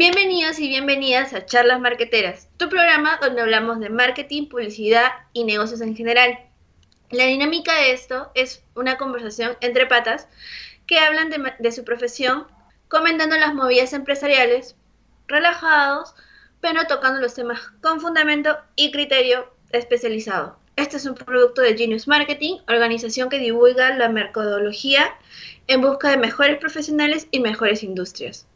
Bienvenidos y bienvenidas a Charlas Marqueteras, tu programa donde hablamos de marketing, publicidad y negocios en general. La dinámica de esto es una conversación entre patas que hablan de, su profesión, comentando las movidas empresariales, relajados, pero tocando los temas con fundamento y criterio especializado. Este es un producto de Genius Marketing, organización que divulga la mercadología en busca de mejores profesionales y mejores industrias.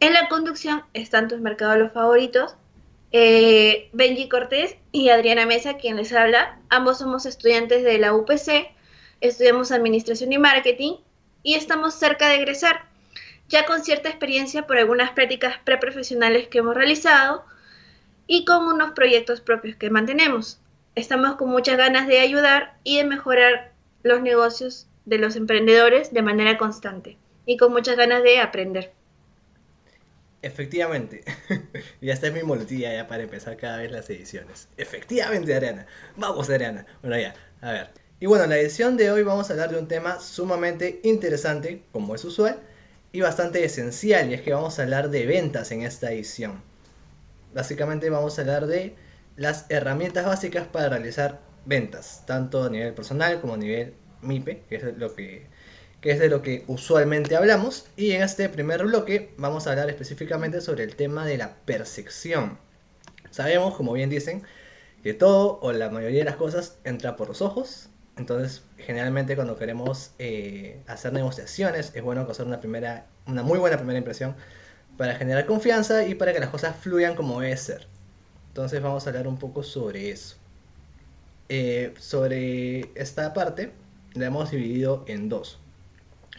En la conducción están tus mercados favoritos, eh, Benji Cortés y Adriana Mesa, quien les habla. Ambos somos estudiantes de la UPC, estudiamos Administración y Marketing y estamos cerca de egresar, ya con cierta experiencia por algunas prácticas preprofesionales que hemos realizado y con unos proyectos propios que mantenemos estamos con muchas ganas de ayudar y de mejorar los negocios de los emprendedores de manera constante y con muchas ganas de aprender. Efectivamente, ya está mi muletilla ya para empezar cada vez las ediciones. Efectivamente, Ariana. Vamos, Ariana. Bueno, ya, a ver. Y bueno, en la edición de hoy vamos a hablar de un tema sumamente interesante, como es usual, y bastante esencial, y es que vamos a hablar de ventas en esta edición. Básicamente vamos a hablar de las herramientas básicas para realizar ventas, tanto a nivel personal como a nivel MIPE, que es lo que, es de lo que usualmente hablamos. Y en este primer bloque vamos a hablar específicamente sobre el tema de la percepción. Sabemos, como bien dicen, que todo o la mayoría de las cosas entra por los ojos. Entonces, generalmente cuando queremos eh, hacer negociaciones, es bueno causar una, primera, una muy buena primera impresión para generar confianza y para que las cosas fluyan como debe ser. Entonces vamos a hablar un poco sobre eso. Eh, sobre esta parte la hemos dividido en dos.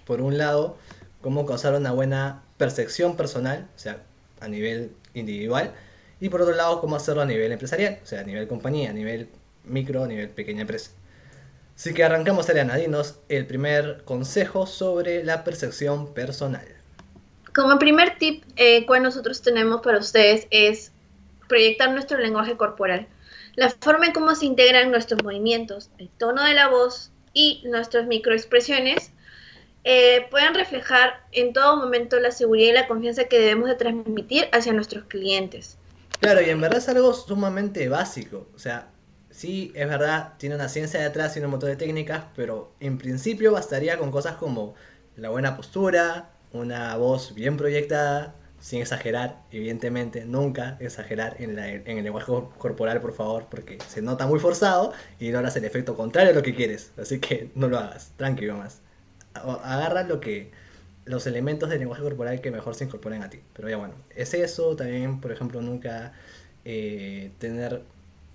Por un lado, cómo causar una buena percepción personal, o sea, a nivel individual. Y por otro lado, cómo hacerlo a nivel empresarial, o sea, a nivel compañía, a nivel micro, a nivel pequeña empresa. Así que arrancamos, Ariana, dinos el primer consejo sobre la percepción personal. Como primer tip eh, que nosotros tenemos para ustedes es proyectar nuestro lenguaje corporal, la forma en cómo se integran nuestros movimientos, el tono de la voz y nuestras microexpresiones eh, pueden reflejar en todo momento la seguridad y la confianza que debemos de transmitir hacia nuestros clientes. Claro, y en verdad es algo sumamente básico. O sea, sí, es verdad, tiene una ciencia detrás, tiene un montón de técnicas, pero en principio bastaría con cosas como la buena postura, una voz bien proyectada, sin exagerar, evidentemente, nunca exagerar en, el lenguaje corporal, por favor, porque se nota muy forzado y no harás el efecto contrario a lo que quieres. Así que no lo hagas, tranquilo más. Agarra lo que los elementos del lenguaje corporal que mejor se incorporen a ti. Pero ya bueno, es eso, también, por ejemplo, nunca eh, tener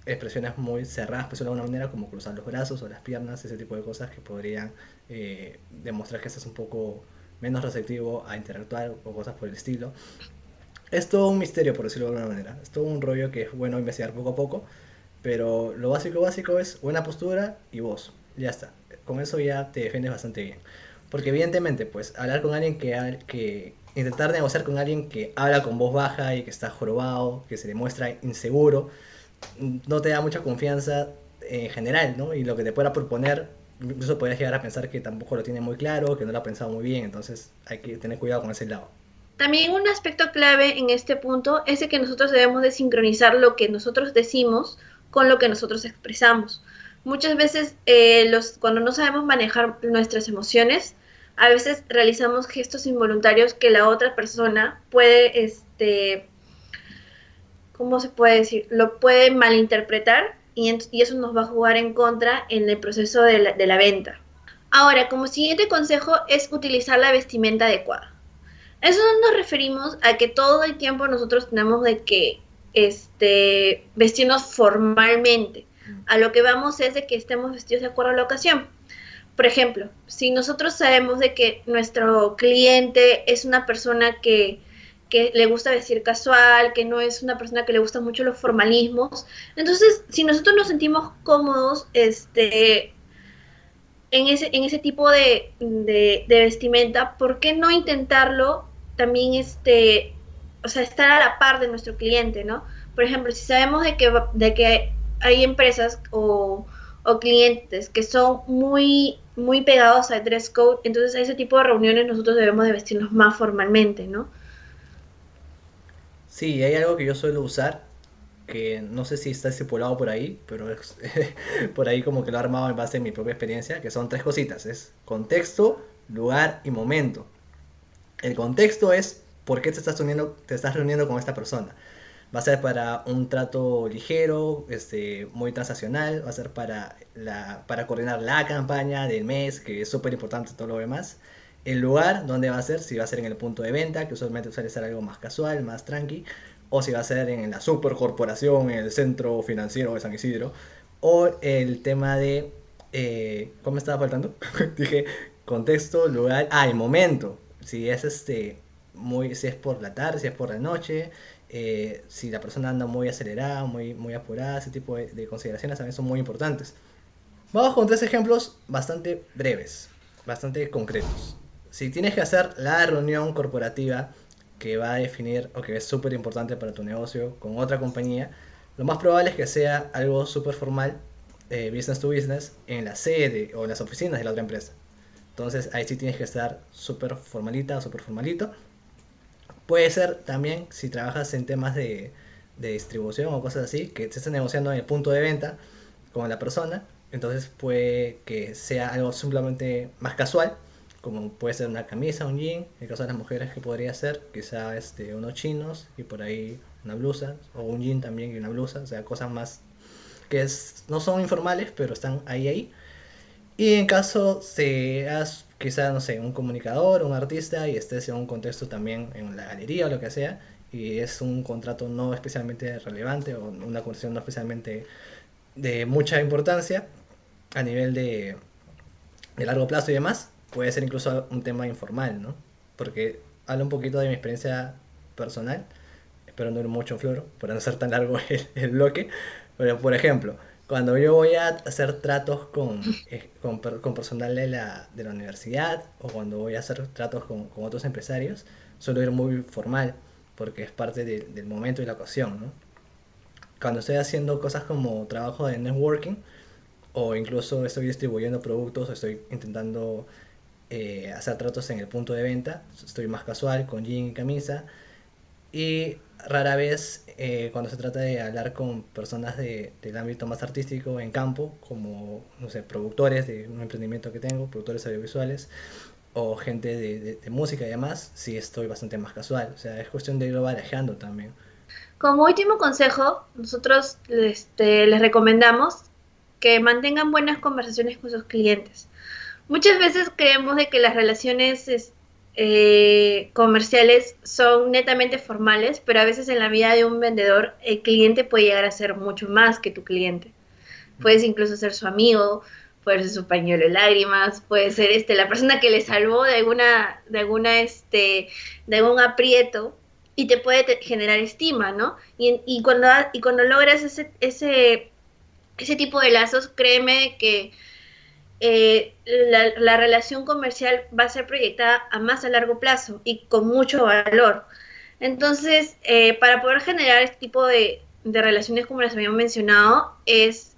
expresiones muy cerradas, pues de alguna manera, como cruzar los brazos o las piernas, ese tipo de cosas que podrían eh, demostrar que estás un poco menos receptivo a interactuar o cosas por el estilo. Es todo un misterio, por decirlo de alguna manera. Es todo un rollo que es bueno investigar poco a poco. Pero lo básico, básico es buena postura y voz. Ya está. Con eso ya te defiendes bastante bien. Porque evidentemente, pues, hablar con alguien que, que intentar negociar con alguien que habla con voz baja y que está jorobado, que se le muestra inseguro, no te da mucha confianza en general, ¿no? Y lo que te pueda proponer incluso podrías llegar a pensar que tampoco lo tiene muy claro, que no lo ha pensado muy bien, entonces hay que tener cuidado con ese lado. También un aspecto clave en este punto es que nosotros debemos de sincronizar lo que nosotros decimos con lo que nosotros expresamos. Muchas veces eh, los, cuando no sabemos manejar nuestras emociones, a veces realizamos gestos involuntarios que la otra persona puede, este, ¿cómo se puede decir? Lo puede malinterpretar y, eso nos va a jugar en contra en el proceso de la, venta. Ahora, como siguiente consejo es utilizar la vestimenta adecuada. Eso nos referimos a que todo el tiempo nosotros tenemos de que este, vestirnos formalmente. A lo que vamos es de que estemos vestidos de acuerdo a la ocasión. Por ejemplo, si nosotros sabemos de que nuestro cliente es una persona que que le gusta vestir casual, que no es una persona que le gusta mucho los formalismos. Entonces, si nosotros nos sentimos cómodos este, en, ese, en ese tipo de, vestimenta, ¿por qué no intentarlo también, este, o sea, estar a la par de nuestro cliente, ¿no? Por ejemplo, si sabemos de que, de que hay empresas o, o clientes que son muy muy pegados al dress code, entonces a ese tipo de reuniones nosotros debemos de vestirnos más formalmente, ¿no? Sí, hay algo que yo suelo usar, que no sé si está estipulado por ahí, pero es, por ahí como que lo he armado en base a mi propia experiencia, que son tres cositas, es contexto, lugar y momento. El contexto es por qué te estás, reuniendo, te estás reuniendo con esta persona. Va a ser para un trato ligero, este, muy transaccional, va a ser para, la, para coordinar la campaña del mes, que es súper importante todo lo demás. El lugar donde va a ser, si va a ser en el punto de venta, que usualmente suele ser algo más casual, más tranqui, o si va a ser en la supercorporación, en el centro financiero de San Isidro, o el tema de, eh, ¿cómo estaba faltando? Dije contexto, lugar, ah, el momento, si es este, muy, si es por la tarde, si es por la noche, eh, si la persona anda muy acelerada, muy, muy apurada, ese tipo de, consideraciones también son muy importantes. Vamos con tres ejemplos bastante breves, bastante concretos. Si tienes que hacer la reunión corporativa que va a definir o que es súper importante para tu negocio con otra compañía, lo más probable es que sea algo súper formal, eh, business to business, en la sede o en las oficinas de la otra empresa. Entonces ahí sí tienes que estar súper formalita o súper formalito Puede ser también si trabajas en temas de, distribución o cosas así, que te estés negociando en el punto de venta con la persona, entonces puede que sea algo simplemente más casual, como puede ser una camisa, un jean, en el caso de las mujeres que podría ser quizá este, unos chinos y por ahí una blusa, o un jean también y una blusa, o sea, cosas más que no son informales, pero están ahí ahí. Y en caso seas quizá, no sé, un comunicador, un artista y estés en un contexto también en la galería o lo que sea, y es un contrato no especialmente relevante o una conversación no especialmente de mucha importancia a nivel de, de largo plazo y demás, puede ser incluso un tema informal, ¿no? Porque hablo un poquito de mi experiencia personal, espero no ir mucho en floro, para no ser tan largo el, el bloque, pero por ejemplo, cuando yo voy a hacer tratos con, eh, con, personal de la, de la, universidad o cuando voy a hacer tratos con, con, otros empresarios, suelo ir muy formal porque es parte del momento y la ocasión. Cuando estoy haciendo cosas como trabajo de networking o incluso estoy distribuyendo productos, estoy intentando eh, hacer tratos en el punto de venta, estoy más casual con jean y camisa y rara vez eh, cuando se trata de hablar con personas de, del ámbito más artístico en campo, como, no sé, productores de un emprendimiento que tengo, productores audiovisuales, o gente de, música y demás, sí estoy bastante más casual. O sea, es cuestión de irlo barajando también. Como último consejo, nosotros este, les recomendamos que mantengan buenas conversaciones con sus clientes. Muchas veces creemos de que las relaciones eh, comerciales son netamente formales, pero a veces en la vida de un vendedor el cliente puede llegar a ser mucho más que tu cliente. Puedes incluso ser su amigo, puede ser su pañuelo de lágrimas, puede ser este la persona que le salvó de alguna de alguna este de algún aprieto y te puede generar estima, ¿no? Y, y cuando y cuando logras ese ese ese tipo de lazos, créeme que eh, la, relación comercial va a ser proyectada a más a largo plazo y con mucho valor. Entonces, eh, para poder generar este tipo de, relaciones como las habíamos mencionado, es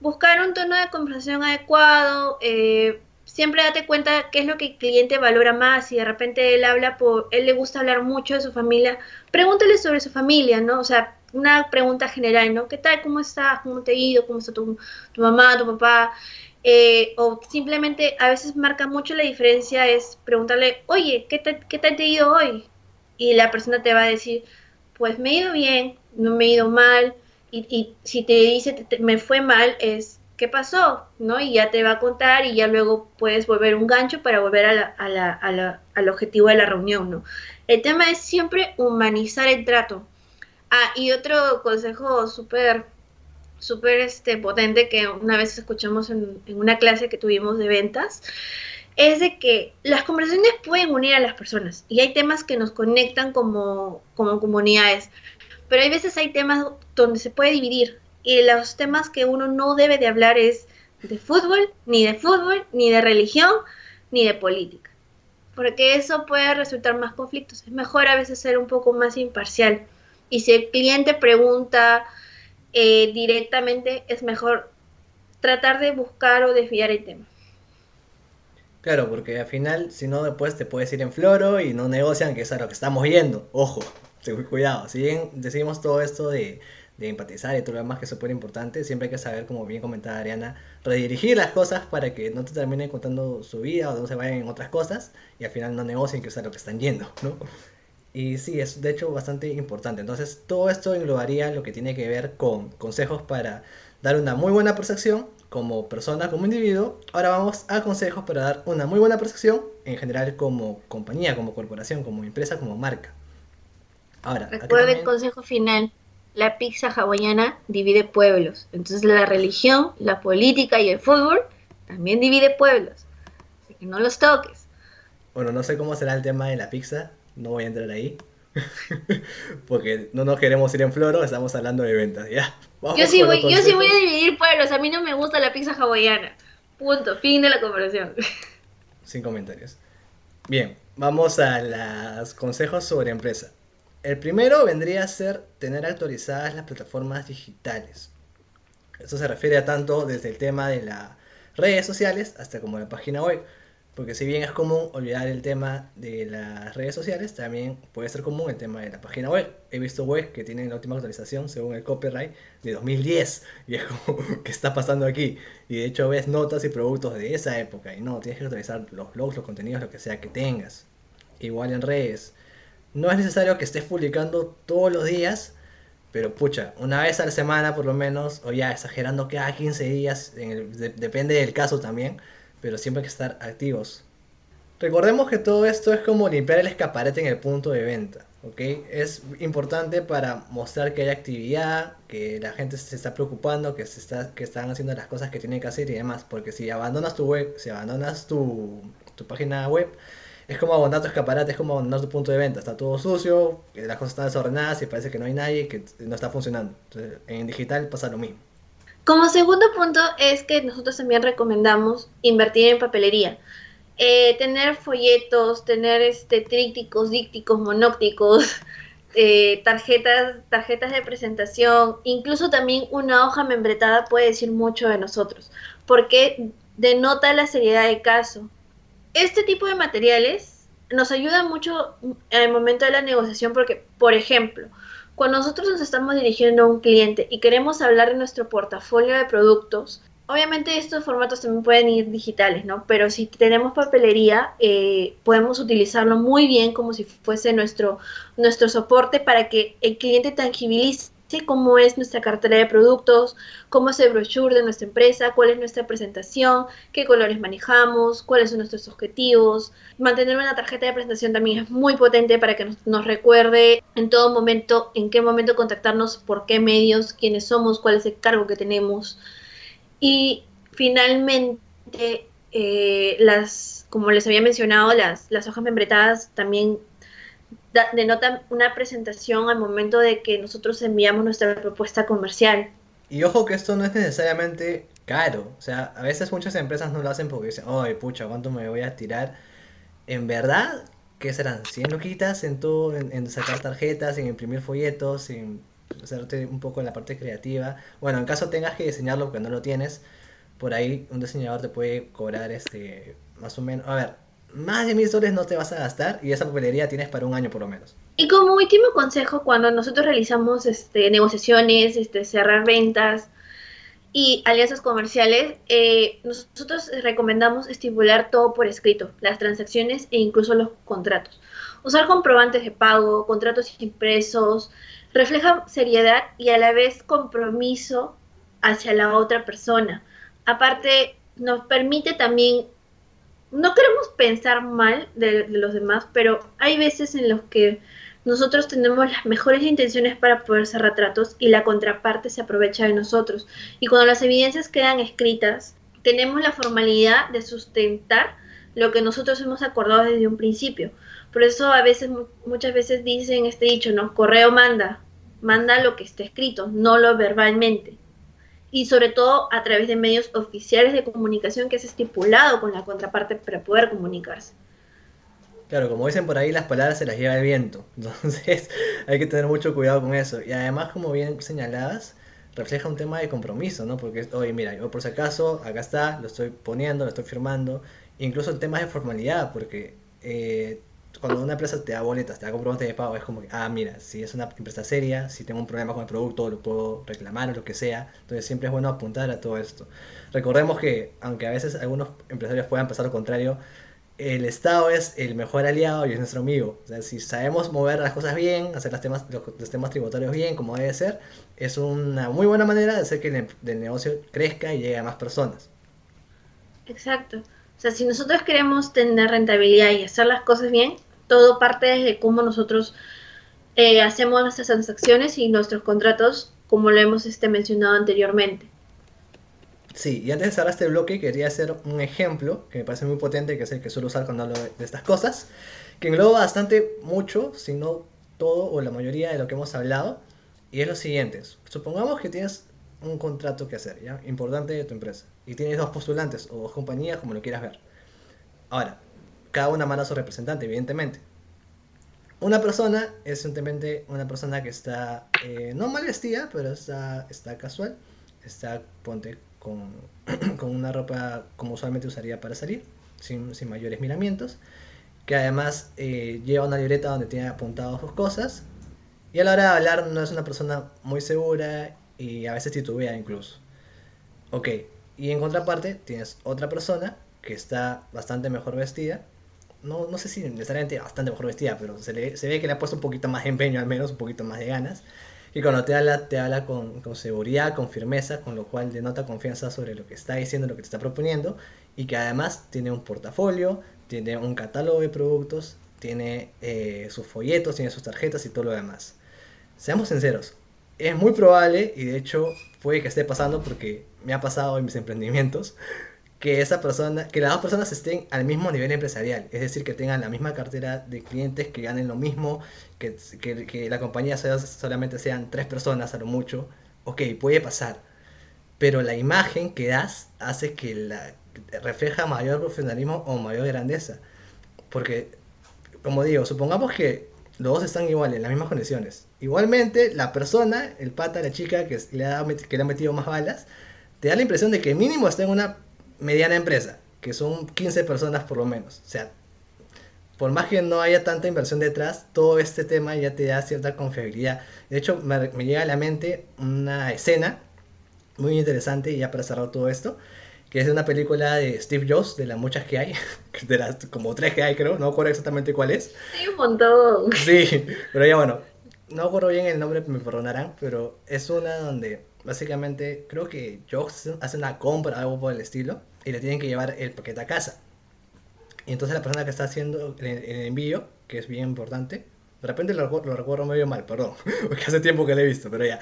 buscar un tono de conversación adecuado, eh, siempre date cuenta qué es lo que el cliente valora más. Si de repente él habla por, él le gusta hablar mucho de su familia, pregúntale sobre su familia, ¿no? O sea, una pregunta general, ¿no? ¿Qué tal? ¿Cómo estás? ¿Cómo te ha ido? ¿Cómo está tu, tu mamá, tu papá? Eh, o simplemente a veces marca mucho la diferencia es preguntarle, oye, ¿qué, te, ¿qué te ha ido hoy? Y la persona te va a decir, pues me he ido bien, no me he ido mal, y, si te dice me fue mal, es ¿qué pasó? ¿no? Y ya te va a contar y ya luego puedes volver un gancho para volver a la, a al objetivo de la reunión, ¿no? El tema es siempre humanizar el trato. Ah, y otro consejo súper súper este, potente que una vez escuchamos en, una clase que tuvimos de ventas, es de que las conversaciones pueden unir a las personas y hay temas que nos conectan como, como comunidades, pero hay veces hay temas donde se puede dividir y los temas que uno no debe de hablar es de fútbol, ni de fútbol, ni de religión, ni de política, porque eso puede resultar más conflictos. Es mejor a veces ser un poco más imparcial. Y si el cliente pregunta, eh, directamente es mejor tratar de buscar o desviar el tema. Claro, porque al final, si no, después te puedes ir en floro y no negocian, que es a lo que estamos viendo. Ojo, cuidado, si bien decimos todo esto de, de empatizar y todo lo demás que es súper importante, siempre hay que saber, como bien comentaba Ariana, redirigir las cosas para que no te terminen contando su vida o no se vayan en otras cosas y al final no negocien que es a lo que están yendo, ¿no? Y sí, es de hecho bastante importante. Entonces, todo esto englobaría lo que tiene que ver con consejos para dar una muy buena percepción como persona, como individuo. Ahora vamos a consejos para dar una muy buena percepción en general como compañía, como corporación, como empresa, como marca. Ahora, recuerda el consejo final. La pizza hawaiana divide pueblos. Entonces la religión, la política y el fútbol también divide pueblos. Así que no los toques. Bueno, no sé cómo será el tema de la pizza, no voy a entrar ahí. Porque no nos queremos ir en floro, estamos hablando de ventas, ¿ya? yo sí, voy, yo sí voy a dividir pueblos, a mí no me gusta la pizza hawaiana. Punto, fin de la conversación. Sin comentarios. Bien, vamos a los consejos sobre empresa. El primero vendría a ser tener actualizadas las plataformas digitales. Esto se refiere a tanto desde el tema de las redes sociales hasta como la página web. Porque si bien es común olvidar el tema de las redes sociales, también puede ser común el tema de la página web. He visto webs que tienen la última actualización según el copyright de 2010. Y es como, ¿qué está pasando aquí? Y de hecho ves notas y productos de esa época. Y no, tienes que actualizar los blogs, los contenidos, lo que sea que tengas. Igual en redes. No es necesario que estés publicando todos los días, pero pucha, una vez a la semana por lo menos, o ya exagerando cada 15 días, depende del caso también pero siempre hay que estar activos. Recordemos que todo esto es como limpiar el escaparate en el punto de venta, ¿ok? Es importante para mostrar que hay actividad, que la gente se está preocupando, que, se está, que están haciendo las cosas que tienen que hacer y demás, porque si abandonas tu web, si abandonas tu, tu página web, es como abandonar tu escaparate, es como abandonar tu punto de venta, está todo sucio, las cosas están desordenadas y parece que no hay nadie, que no está funcionando. En digital pasa lo mismo. Como segundo punto es que nosotros también recomendamos invertir en papelería. Eh, tener folletos, tener este, trípticos, dícticos, monócticos, eh, tarjetas, tarjetas de presentación, incluso también una hoja membretada puede decir mucho de nosotros, porque denota la seriedad del caso. Este tipo de materiales nos ayuda mucho en el momento de la negociación porque, por ejemplo, cuando nosotros nos estamos dirigiendo a un cliente y queremos hablar de nuestro portafolio de productos, obviamente estos formatos también pueden ir digitales, ¿no? Pero si tenemos papelería, eh, podemos utilizarlo muy bien como si fuese nuestro, nuestro soporte para que el cliente tangibilice cómo es nuestra cartera de productos, cómo es el brochure de nuestra empresa, cuál es nuestra presentación, qué colores manejamos, cuáles son nuestros objetivos. Mantener una tarjeta de presentación también es muy potente para que nos, recuerde en todo momento en qué momento contactarnos, por qué medios, quiénes somos, cuál es el cargo que tenemos. Y finalmente, eh, las, como les había mencionado, las, las hojas membretadas también denota una presentación al momento de que nosotros enviamos nuestra propuesta comercial. Y ojo que esto no es necesariamente caro. O sea, a veces muchas empresas no lo hacen porque dicen, ay, pucha, ¿cuánto me voy a tirar? En verdad, ¿qué serán? 100 loquitas en todo, en, sacar tarjetas, en imprimir folletos, en hacerte un poco en la parte creativa. Bueno, en caso tengas que diseñarlo porque no lo tienes, por ahí un diseñador te puede cobrar este más o menos. A ver, más de mil soles no te vas a gastar y esa papelería tienes para un año por lo menos. Y como último consejo, cuando nosotros realizamos este, negociaciones, este, cerrar ventas y alianzas comerciales, eh, nosotros recomendamos estipular todo por escrito, las transacciones e incluso los contratos. Usar comprobantes de pago, contratos impresos, refleja seriedad y a la vez compromiso hacia la otra persona. Aparte, nos permite también no queremos pensar mal de, los demás, pero hay veces en los que nosotros tenemos las mejores intenciones para poder cerrar tratos y la contraparte se aprovecha de nosotros. Y cuando las evidencias quedan escritas, tenemos la formalidad de sustentar lo que nosotros hemos acordado desde un principio. Por eso a veces, muchas veces dicen este dicho, ¿no? Correo manda, manda lo que está escrito, no lo verbalmente y sobre todo a través de medios oficiales de comunicación que es estipulado con la contraparte para poder comunicarse. Claro, como dicen por ahí, las palabras se las lleva el viento. Entonces hay que tener mucho cuidado con eso. Y además, como bien señaladas, refleja un tema de compromiso, ¿no? Porque, oye, mira, yo por si acaso, acá está, lo estoy poniendo, lo estoy firmando. Incluso en temas de formalidad, porque eh, cuando una empresa te da boletas, te da comprobante de pago, es como que, ah, mira, si es una empresa seria, si tengo un problema con el producto, lo puedo reclamar o lo que sea. Entonces siempre es bueno apuntar a todo esto. Recordemos que, aunque a veces algunos empresarios puedan pasar lo contrario, el Estado es el mejor aliado y es nuestro amigo. O sea, si sabemos mover las cosas bien, hacer los temas, tributarios bien, como debe ser, es una muy buena manera de hacer que el negocio crezca y llegue a más personas. Exacto. O sea, si nosotros queremos tener rentabilidad y hacer las cosas bien, todo parte de cómo nosotros eh, hacemos nuestras transacciones y nuestros contratos, como lo hemos este, mencionado anteriormente. Sí, y antes de cerrar este bloque quería hacer un ejemplo que me parece muy potente, que es el que suelo usar cuando hablo de estas cosas, que engloba bastante mucho, si no todo o la mayoría de lo que hemos hablado, y es lo siguiente. Supongamos que tienes un contrato que hacer, ¿ya? Importante de tu empresa, y tienes dos postulantes o dos compañías, como lo quieras ver. Ahora, cada una manda a su representante, evidentemente. Una persona es simplemente una persona que está eh, no mal vestida, pero está, está casual, está, ponte, con, una ropa como usualmente usaría para salir, sin, mayores miramientos, que además eh, lleva una libreta donde tiene apuntadas sus cosas, y a la hora de hablar no es una persona muy segura y a veces titubea incluso. Ok, y en contraparte tienes otra persona que está bastante mejor vestida, no, no sé si necesariamente bastante mejor vestida, pero se, se ve que le ha puesto un poquito más de empeño al menos, un poquito más de ganas, y cuando te habla, te habla con, con, seguridad, con firmeza, con lo cual denota confianza sobre lo que está diciendo, lo que te está proponiendo, y que además tiene un portafolio, tiene un catálogo de productos, tiene eh, sus folletos, tiene sus tarjetas y todo lo demás. Seamos sinceros, es muy probable, y de hecho puede que esté pasando porque me ha pasado en mis emprendimientos, que esa persona, que las dos personas estén al mismo nivel empresarial, es decir, que tengan la misma cartera de clientes, que ganen lo mismo, que, que, la compañía solamente sean tres personas a lo mucho, ok, puede pasar, pero la imagen que das hace que la refleja mayor profesionalismo o mayor grandeza, porque, como digo, supongamos que los dos están iguales, en las mismas condiciones. Igualmente, la persona, el pata, la chica que le ha, que le ha metido más balas, te da la impresión de que mínimo está en una mediana empresa, que son 15 personas por lo menos. O sea, por más que no haya tanta inversión detrás, todo este tema ya te da cierta confiabilidad. De hecho, me, llega a la mente una escena muy interesante, ya para cerrar todo esto, que es de una película de Steve Jobs, de las muchas que hay, de las como tres que hay creo, no recuerdo exactamente cuál es. Sí, un montón. Sí, pero ya bueno, no recuerdo bien el nombre, me perdonarán, pero es una donde básicamente creo que Jobs hace una compra, algo por el estilo, y le tienen que llevar el paquete a casa. Y entonces la persona que está haciendo el, envío, que es bien importante, de repente lo, lo, recuerdo medio mal, perdón, porque hace tiempo que lo he visto, pero ya.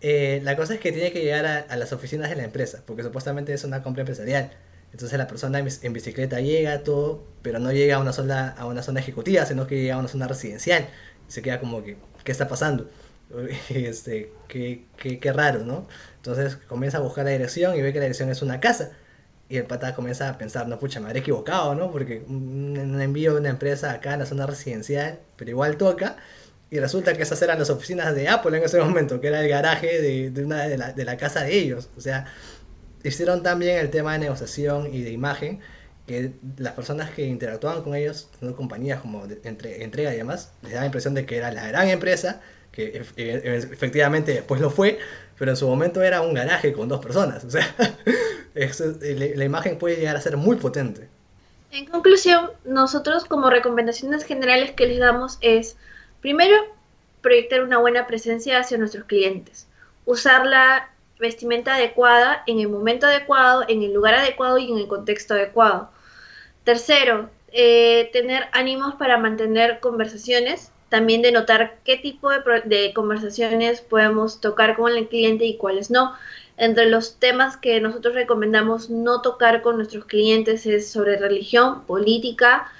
Eh, la cosa es que tiene que llegar a, las oficinas de la empresa, porque supuestamente es una compra empresarial. Entonces la persona en, bicicleta llega, todo, pero no llega a una, sola, a una zona ejecutiva, sino que llega a una zona residencial. Se queda como que, ¿qué está pasando? este, qué, qué, qué, raro, ¿no? Entonces comienza a buscar la dirección y ve que la dirección es una casa. Y el pata comienza a pensar, no, pucha, me habré equivocado, ¿no? Porque un, envío de una empresa acá en la zona residencial, pero igual toca. Y resulta que esas eran las oficinas de Apple en ese momento, que era el garaje de, de una de la, de la casa de ellos. O sea, hicieron también el tema de negociación y de imagen que las personas que interactuaban con ellos, compañías como entre, entrega y demás, les da la impresión de que era la gran empresa que efectivamente después lo fue, pero en su momento era un garaje con dos personas. O sea, la imagen puede llegar a ser muy potente. En conclusión, nosotros como recomendaciones generales que les damos es, primero, proyectar una buena presencia hacia nuestros clientes, usar la vestimenta adecuada en el momento adecuado, en el lugar adecuado y en el contexto adecuado. Tercero, eh, tener ánimos para mantener conversaciones también de notar qué tipo de, conversaciones podemos tocar con el cliente y cuáles no. Entre los temas que nosotros recomendamos no tocar con nuestros clientes es sobre religión, política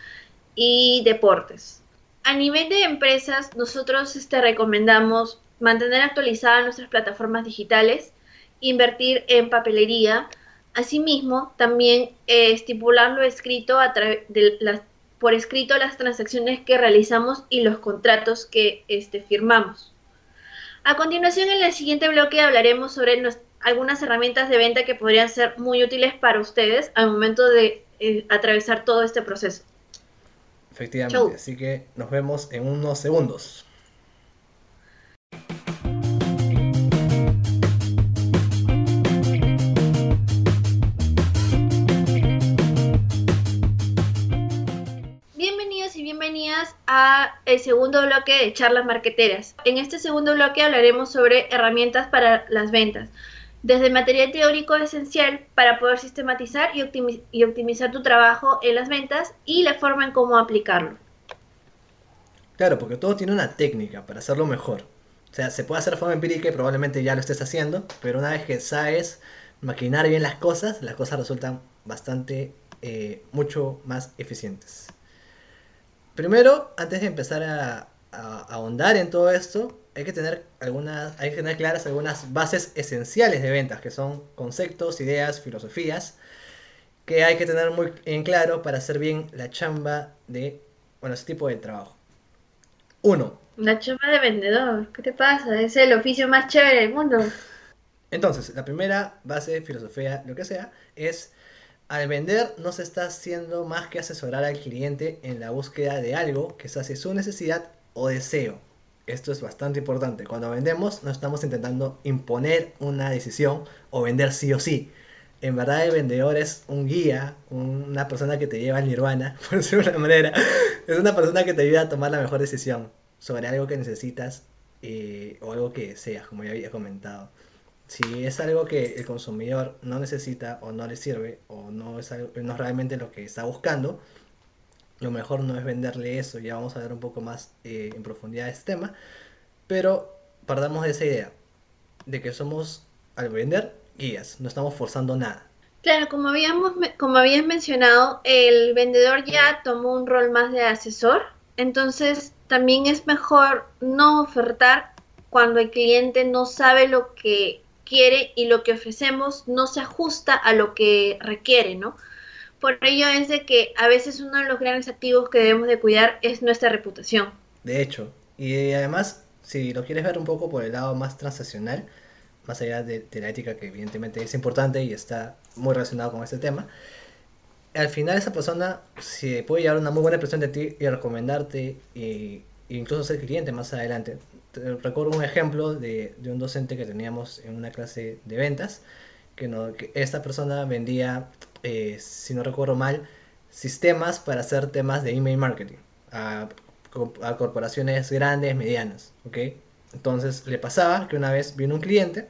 y deportes. A nivel de empresas, nosotros este, recomendamos mantener actualizadas nuestras plataformas digitales, invertir en papelería, asimismo también eh, estipular lo escrito a través de las por escrito las transacciones que realizamos y los contratos que este, firmamos. A continuación, en el siguiente bloque hablaremos sobre algunas herramientas de venta que podrían ser muy útiles para ustedes al momento de eh, atravesar todo este proceso. Efectivamente. Chau. Así que nos vemos en unos segundos. A el segundo bloque de charlas marqueteras. En este segundo bloque hablaremos sobre herramientas para las ventas, desde material teórico esencial para poder sistematizar y optimizar tu trabajo en las ventas y la forma en cómo aplicarlo. Claro, porque todo tiene una técnica para hacerlo mejor. O sea, se puede hacer de forma empírica y probablemente ya lo estés haciendo, pero una vez que sabes maquinar bien las cosas, las cosas resultan bastante, eh, mucho más eficientes. Primero, antes de empezar a, a- a ahondar en todo esto, hay que tener algunas, hay que tener claras algunas bases esenciales de ventas, que son conceptos, ideas, filosofías, que hay que tener muy en claro para hacer bien la chamba de, bueno, ese tipo de trabajo. Uno, La chamba de vendedor, ¿qué te pasa? Es el oficio más chévere del mundo. Entonces, la primera base, filosofía, lo que sea, es al vender no se está haciendo más que asesorar al cliente en la búsqueda de algo que sacie su necesidad o deseo. Esto es bastante importante. Cuando vendemos no estamos intentando imponer una decisión o vender sí o sí. En verdad el vendedor es un guía, un- una persona que te lleva al nirvana, por decirlo de una manera. Es una persona que te ayuda a tomar la mejor decisión sobre algo que necesitas eh, o algo que deseas, como ya había comentado. Si es algo que el consumidor no necesita o no le sirve o no es, algo- no es realmente lo que está buscando, lo mejor no es venderle eso. Ya vamos a ver un poco más eh, en profundidad este tema. Pero partamos de esa idea, de que somos al vender guías, no estamos forzando nada. Claro, como habíamos, como habías mencionado, el vendedor ya tomó un rol más de asesor, entonces también es mejor no ofertar cuando el cliente no sabe lo que y lo que ofrecemos no se ajusta a lo que requiere, ¿no? Por ello es de que a veces uno de los grandes activos que debemos de cuidar es nuestra reputación. De hecho, y además, si lo quieres ver un poco por el lado más transaccional, más allá de, de la ética que evidentemente es importante y está muy relacionado con este tema, al final esa persona se puede llevar una muy buena impresión de ti y recomendarte e incluso ser cliente más adelante. Recuerdo un ejemplo de, de un docente que teníamos en una clase de ventas, que, no, esta persona vendía, eh, si no recuerdo mal, sistemas para hacer temas de email marketing a, a corporaciones grandes, medianas, ¿ok? Entonces le pasaba que una vez vino un cliente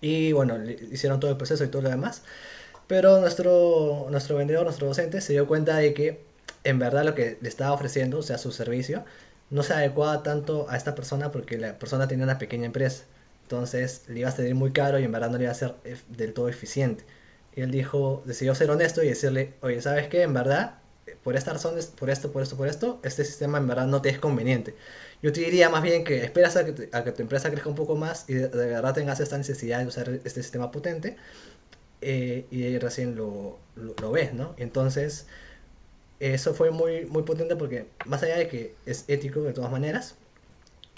y bueno, le hicieron todo el proceso y todo lo demás, pero nuestro, nuestro vendedor, nuestro docente se dio cuenta de que en verdad lo que le estaba ofreciendo, o sea, su servicio, no se adecuaba tanto a esta persona porque la persona tenía una pequeña empresa. Entonces le iba a salir muy caro y en verdad no le iba a ser del todo eficiente. Y él dijo, decidió ser honesto y decirle, oye, ¿sabes qué? En verdad, por estas razones, por esto, por esto, por esto, este sistema en verdad no te es conveniente. Yo te diría más bien que esperas a que, tu empresa crezca un poco más y de, verdad tengas esta necesidad de usar este sistema potente eh, y recién lo, lo ves, ¿no? Entonces, eso fue muy, muy potente porque más allá de que es ético de todas maneras,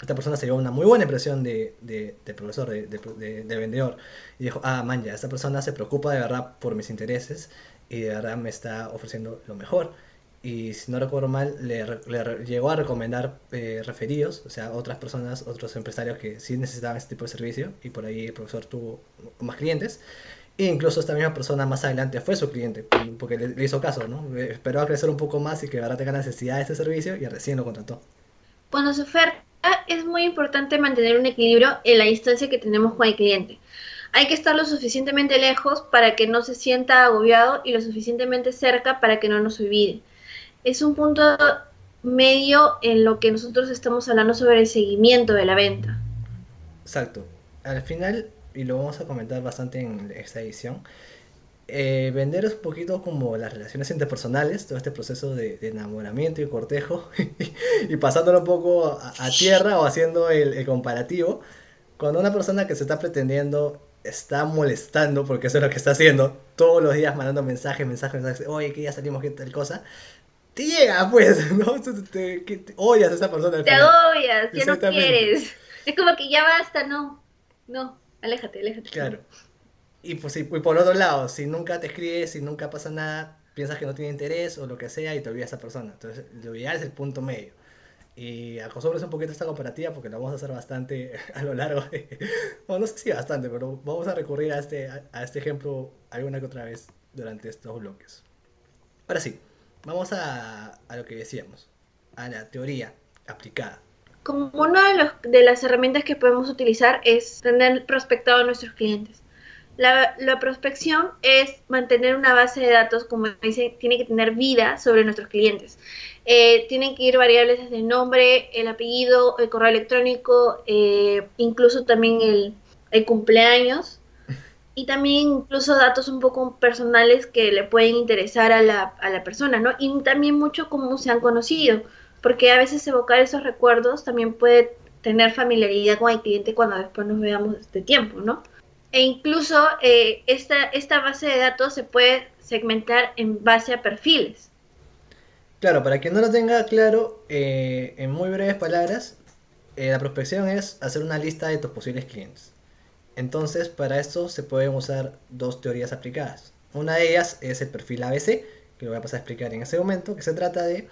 esta persona se llevó una muy buena impresión de, de, profesor, de, de, vendedor, y dijo, ah, man, ya, esta persona se preocupa de verdad por mis intereses y de verdad me está ofreciendo lo mejor. Y si no recuerdo mal, le, llegó a recomendar eh, referidos, o sea, otras personas, otros empresarios que sí necesitaban este tipo de servicio, y por ahí el profesor tuvo más clientes. E incluso esta misma persona más adelante fue su cliente, porque le, hizo caso, ¿no? Eh, Esperó a crecer un poco más y que verdad tenga necesidad de este servicio y recién lo contrató. Cuando se oferta, es muy importante mantener un equilibrio en la distancia que tenemos con el cliente. Hay que estar lo suficientemente lejos para que no se sienta agobiado y lo suficientemente cerca para que no nos olvide. Es un punto medio en lo que nosotros estamos hablando sobre el seguimiento de la venta. Exacto. Al final, y lo vamos a comentar bastante en esta edición, eh, vender es un poquito como las relaciones interpersonales, todo este proceso de, de enamoramiento y cortejo, y pasándolo un poco a, a tierra o haciendo el, el comparativo, cuando una persona que se está pretendiendo está molestando, porque eso es lo que está haciendo, todos los días mandando mensajes, mensajes, mensajes, oye, que ya salimos, que tal cosa, te llega, pues, ¿no? Te, te- que te odias a esa persona Te agobias, ya no quieres. Es como que ya basta, no. No, aléjate, aléjate. Claro. Y, pues, y, y por otro lado, si nunca te escribes, si nunca pasa nada, piensas que no tiene interés o lo que sea y te olvidas esa persona. Entonces, lo ideal es el punto medio. Y acostumbres un poquito esta comparativa porque la vamos a hacer bastante a lo largo de... Bueno, no sé si bastante, pero vamos a recurrir a este, a este ejemplo alguna que otra vez durante estos bloques. Ahora sí, vamos a, a lo que decíamos, a la teoría aplicada. Como una de, los, de las herramientas que podemos utilizar es tener prospectado a nuestros clientes. La, la, prospección es mantener una base de datos, como dice, tiene que tener vida sobre nuestros clientes. Eh, tienen que ir variables desde el nombre, el apellido, el correo electrónico, eh, incluso también el, el, cumpleaños y también incluso datos un poco personales que le pueden interesar a la, a la persona, ¿no? Y también mucho cómo se han conocido, porque a veces evocar esos recuerdos también puede tener familiaridad con el cliente cuando después nos veamos de tiempo, ¿no? E incluso eh, esta, esta base de datos se puede segmentar en base a perfiles. Claro, para quien no lo tenga claro, eh, en muy breves palabras, eh, la prospección es hacer una lista de tus posibles clientes. Entonces, para esto se pueden usar dos teorías aplicadas. Una de ellas es el perfil ABC, que lo voy a pasar a explicar en ese momento, que se trata de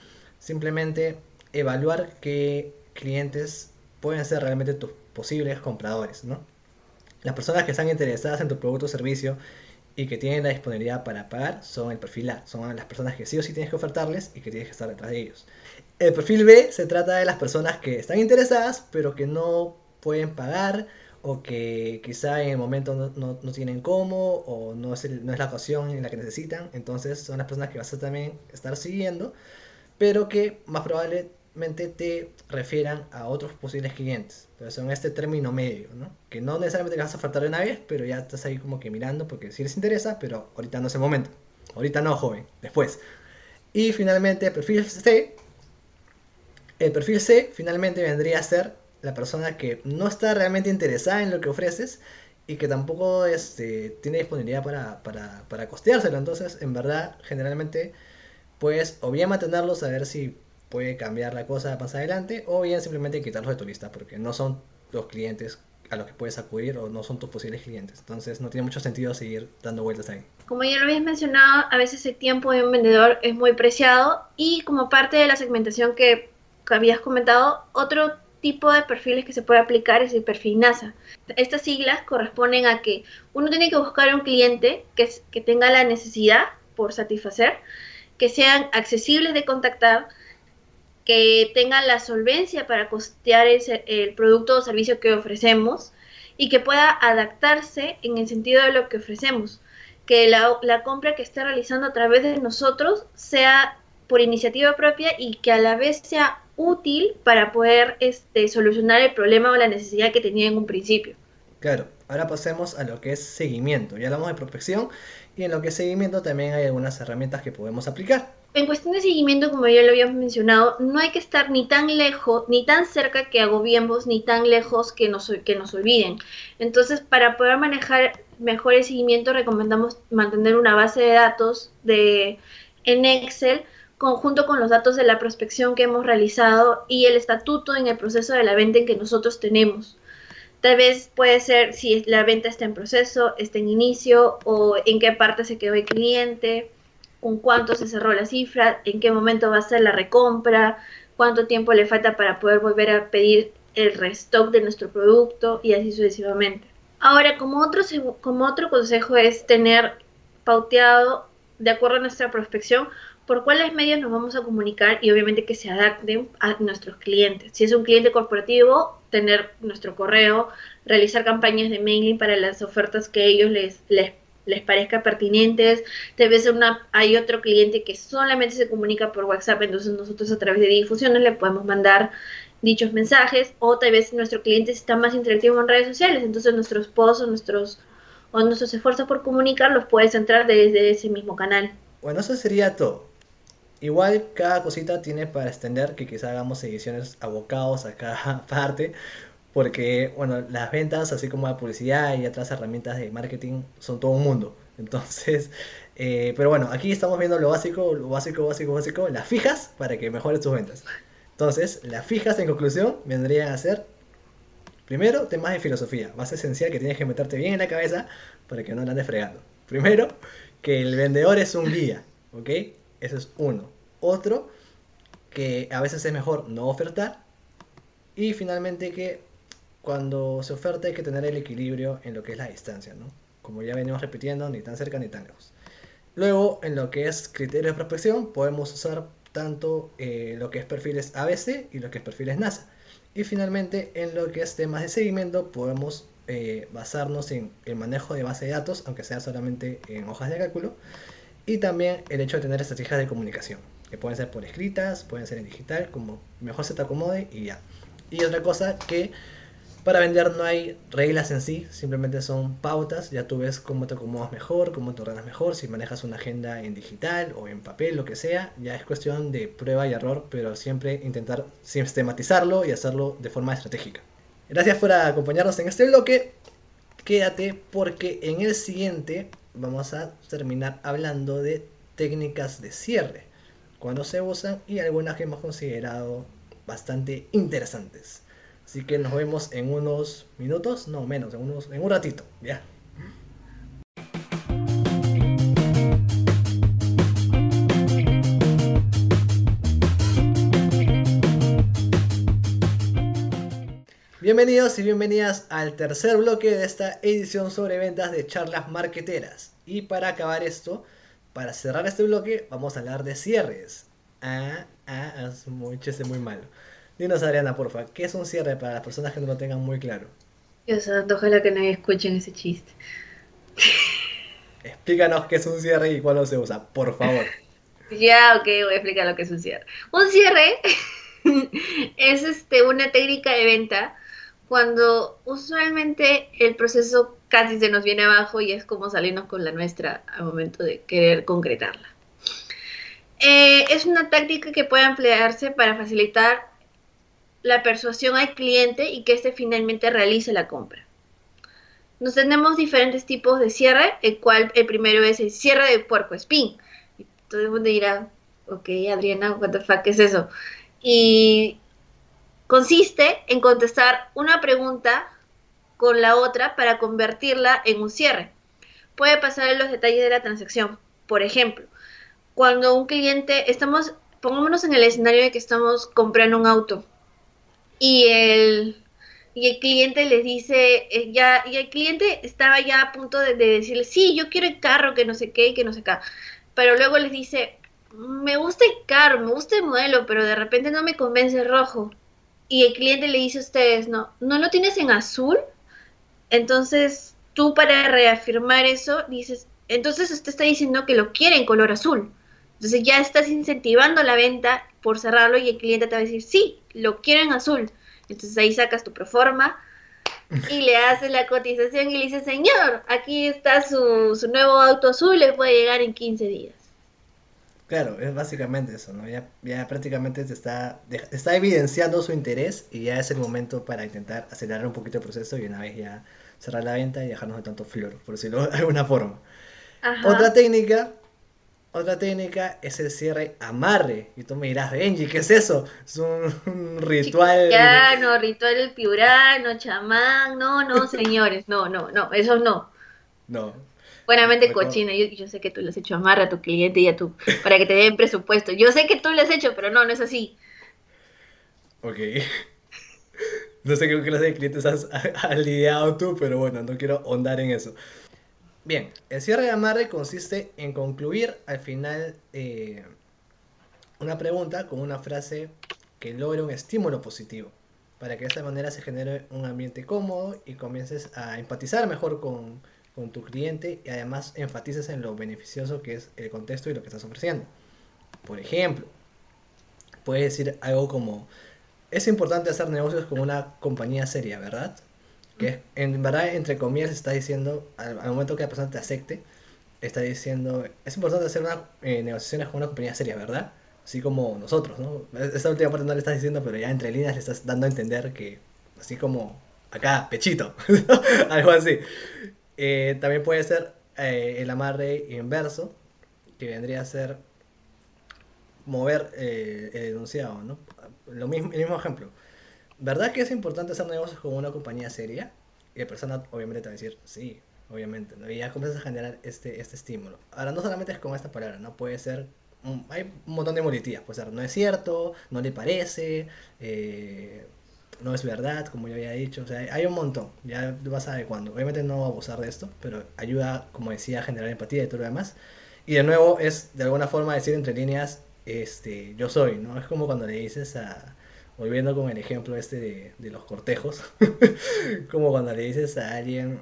simplemente evaluar qué clientes pueden ser realmente tus posibles compradores, ¿no? Las personas que están interesadas en tu producto o servicio y que tienen la disponibilidad para pagar son el perfil A, son las personas que sí o sí tienes que ofertarles y que tienes que estar detrás de ellos. El perfil B se trata de las personas que están interesadas pero que no pueden pagar o que quizá en el momento no, no, no tienen cómo o no es, no es la ocasión en la que necesitan. Entonces son las personas que vas a también estar siguiendo pero que más probable te refieran a otros posibles clientes. Pero son este término medio, ¿no? Que no necesariamente vas a faltar de una vez, pero ya estás ahí como que mirando porque si les interesa, pero ahorita no es el momento. Ahorita no, joven, después. Y finalmente el perfil C. El perfil C finalmente vendría a ser la persona que no está realmente interesada en lo que ofreces y que tampoco este, tiene disponibilidad para, para, para costeárselo. Entonces, en verdad, generalmente, pues o bien mantenerlos a ver si puede cambiar la cosa más adelante o bien simplemente quitarlos de tu lista porque no son los clientes a los que puedes acudir o no son tus posibles clientes. Entonces no tiene mucho sentido seguir dando vueltas ahí. Como ya lo habías mencionado, a veces el tiempo de un vendedor es muy preciado y como parte de la segmentación que, habías comentado, otro tipo de perfiles que se puede aplicar es el perfil NASA. Estas siglas corresponden a que uno tiene que buscar un cliente que, que tenga la necesidad por satisfacer, que sean accesibles de contactar, que tengan la solvencia para costear el, producto o servicio que ofrecemos y que pueda adaptarse en el sentido de lo que ofrecemos. Que la, la compra que esté realizando a través de nosotros sea por iniciativa propia y que a la vez sea útil para poder este, solucionar el problema o la necesidad que tenía en un principio. Claro, ahora pasemos a lo que es seguimiento. Ya hablamos de prospección y en lo que es seguimiento también hay algunas herramientas que podemos aplicar en cuestión de seguimiento, como ya lo habíamos mencionado, no hay que estar ni tan lejos, ni tan cerca que agobiemos, ni tan lejos que nos, que nos olviden. Entonces, para poder manejar mejor el seguimiento, recomendamos mantener una base de datos de, en Excel conjunto con los datos de la prospección que hemos realizado y el estatuto en el proceso de la venta en que nosotros tenemos. Tal vez puede ser si la venta está en proceso, está en inicio o en qué parte se quedó el cliente con cuánto se cerró la cifra, en qué momento va a ser la recompra, cuánto tiempo le falta para poder volver a pedir el restock de nuestro producto y así sucesivamente. Ahora, como otro, como otro consejo es tener pauteado, de acuerdo a nuestra prospección, por cuáles medios nos vamos a comunicar y obviamente que se adapten a nuestros clientes. Si es un cliente corporativo, tener nuestro correo, realizar campañas de mailing para las ofertas que ellos les, les les parezca pertinentes. Tal vez hay otro cliente que solamente se comunica por WhatsApp, entonces nosotros a través de difusiones le podemos mandar dichos mensajes o tal vez nuestro cliente está más interactivo en redes sociales, entonces nuestros posts o nuestros, o nuestros esfuerzos por comunicar los puedes entrar desde ese mismo canal. Bueno, eso sería todo. Igual cada cosita tiene para extender que quizá hagamos ediciones abocados a cada parte, porque, bueno, las ventas, así como la publicidad y otras herramientas de marketing, son todo un mundo. Entonces, eh, pero bueno, aquí estamos viendo lo básico, lo básico, básico, básico, las fijas para que mejores tus ventas. Entonces, las fijas en conclusión vendrían a ser, primero, temas de filosofía, más esencial que tienes que meterte bien en la cabeza para que no la andes fregando. Primero, que el vendedor es un guía, ¿Ok? Ese es uno. Otro, que a veces es mejor no ofertar. Y finalmente que cuando se oferta hay que tener el equilibrio en lo que es la distancia, ¿no? Como ya venimos repitiendo, ni tan cerca ni tan lejos. Luego, en lo que es criterios de prospección, podemos usar tanto eh, lo que es perfiles ABC y lo que es perfiles NASA. Y finalmente, en lo que es temas de seguimiento, podemos eh, basarnos en el manejo de base de datos, aunque sea solamente en hojas de cálculo, y también el hecho de tener estrategias de comunicación, que pueden ser por escritas, pueden ser en digital, como mejor se te acomode y ya. Y otra cosa que para vender no hay reglas en sí, simplemente son pautas, ya tú ves cómo te acomodas mejor, cómo te ordenas mejor, si manejas una agenda en digital o en papel, lo que sea, ya es cuestión de prueba y error, pero siempre intentar sistematizarlo y hacerlo de forma estratégica. Gracias por acompañarnos en este bloque, quédate porque en el siguiente vamos a terminar hablando de técnicas de cierre, cuando se usan y algunas que hemos considerado bastante interesantes. Así que nos vemos en unos minutos, no menos, en, un ratito, ya. Bienvenidos y bienvenidas al tercer bloque de esta edición sobre ventas de charlas marqueteras. Y para acabar esto, para cerrar este bloque, vamos a hablar de cierres. Ah, ah, es muy chiste muy malo. Dinos, Adriana, porfa, ¿qué es un cierre para las personas que no lo tengan muy claro? Dios santo, ojalá que nadie escuchen ese chiste. Explícanos qué es un cierre y cuándo se usa, por favor. Ya, ok, voy a explicar lo que es un cierre. Un cierre es este, una técnica de venta cuando usualmente el proceso casi se nos viene abajo y es como salirnos con la nuestra al momento de querer concretarla. Eh, es una táctica que puede emplearse para facilitar la persuasión al cliente y que éste finalmente realice la compra. Nos tenemos diferentes tipos de cierre, el cual el primero es el cierre de puerco espín. Todo el mundo dirá, ok, Adriana, what the fuck es eso? Y consiste en contestar una pregunta con la otra para convertirla en un cierre. Puede pasar en los detalles de la transacción. Por ejemplo, cuando un cliente, estamos, pongámonos en el escenario de que estamos comprando un auto y el, y el cliente les dice, eh, ya, y el cliente estaba ya a punto de, decirle, sí, yo quiero el carro, que no sé qué, que no sé qué, pero luego les dice, me gusta el carro, me gusta el modelo, pero de repente no me convence el rojo. Y el cliente le dice a ustedes, no, ¿no lo tienes en azul? Entonces, tú para reafirmar eso, dices, entonces usted está diciendo que lo quiere en color azul. Entonces ya estás incentivando la venta por cerrarlo y el cliente te va a decir, sí, lo quiero en azul. Entonces ahí sacas tu proforma y le haces la cotización y le dices, señor, aquí está su, su nuevo auto azul, le puede llegar en 15 días. Claro, es básicamente eso, ¿no? Ya, ya prácticamente te está, está evidenciando su interés y ya es el momento para intentar acelerar un poquito el proceso y una vez ya cerrar la venta y dejarnos de tanto flor, por decirlo de alguna forma. Otra técnica otra técnica es el cierre amarre. Y tú me dirás, Benji, ¿qué es eso? Es un, ritual. no, ritual piurano, chamán. No, no, señores. No, no, no, eso no. No. Buenamente cochina. Yo, yo, sé que tú le has hecho amarre a tu cliente y a tu. para que te den presupuesto. Yo sé que tú lo has hecho, pero no, no es así. Ok. No sé qué clase de clientes has, has lidiado tú, pero bueno, no quiero ahondar en eso. Bien, el cierre de amarre consiste en concluir al final eh, una pregunta con una frase que logre un estímulo positivo, para que de esta manera se genere un ambiente cómodo y comiences a empatizar mejor con, con tu cliente y además enfatices en lo beneficioso que es el contexto y lo que estás ofreciendo. Por ejemplo, puedes decir algo como, es importante hacer negocios con una compañía seria, ¿verdad? que en verdad, entre comillas, está diciendo, al, momento que la persona te acepte, está diciendo, es importante hacer unas eh, negociaciones con una compañía seria, ¿verdad? Así como nosotros, ¿no? Esta última parte no le estás diciendo, pero ya entre líneas le estás dando a entender que, así como acá, pechito, algo así. Eh, también puede ser eh, el amarre inverso, que vendría a ser mover el enunciado, ¿no? Lo mismo, el mismo ejemplo ¿verdad que es importante hacer negocios con una compañía seria? Y la persona obviamente te va a decir, sí, obviamente, ¿no? Y ya comienzas a generar este, este estímulo. Ahora, no solamente es con esta palabra, ¿no? Puede ser, hay un montón de muletillas, puede ser, no es cierto, no le parece, eh, no es verdad, como yo había dicho, o sea, hay un montón, ya vas a ver cuándo. Obviamente no voy a abusar de esto, pero ayuda, como decía, a generar empatía y todo lo demás. Y de nuevo es de alguna forma decir entre líneas, este, yo soy, ¿no? Es como cuando le dices a, volviendo con el ejemplo este de los cortejos, como cuando le dices a alguien,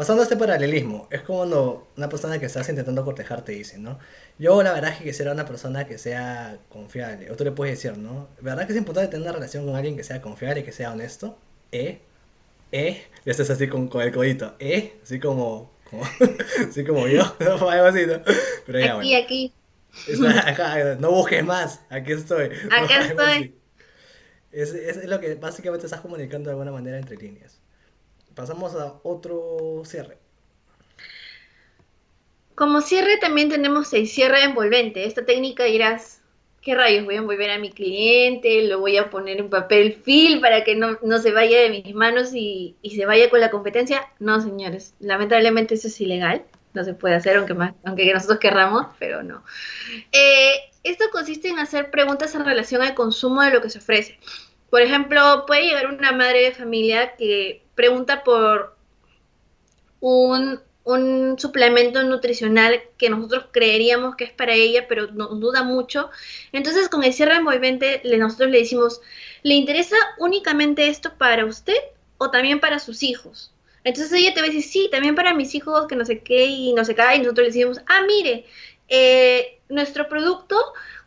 pasando este paralelismo, es como cuando una persona que estás intentando cortejar te dice, ¿no? Yo la verdad es que quisiera una persona que sea confiable, o tú le puedes decir, ¿no? ¿Verdad que es importante tener una relación con alguien que sea confiable, y que sea honesto? ¿Eh? ¿Eh? Y estás así con, con el codito, ¿eh? Así como, como así como yo, algo así, ¿no? Pero ya, aquí, aquí. no busques más, aquí estoy. Acá estoy. Es, es, lo que básicamente estás comunicando de alguna manera entre líneas. Pasamos a otro cierre. Como cierre también tenemos el cierre envolvente. Esta técnica dirás, ¿qué rayos? Voy a envolver a mi cliente, lo voy a poner en papel film para que no, se vaya de mis manos y, se vaya con la competencia. No, señores, lamentablemente eso es ilegal. No se puede hacer, aunque, aunque nosotros querramos, pero no. Eh, esto consiste en hacer preguntas en relación al consumo de lo que se ofrece. Por ejemplo, puede llegar una madre de familia que pregunta por un, suplemento nutricional que nosotros creeríamos que es para ella, pero nos duda mucho. Entonces, con el cierre envolvente, nosotros le decimos, ¿le interesa únicamente esto para usted o también para sus hijos? Entonces ella te va a decir, sí, también para mis hijos, que no sé qué, y no sé qué, y nosotros le decimos, ah, mire, eh, nuestro producto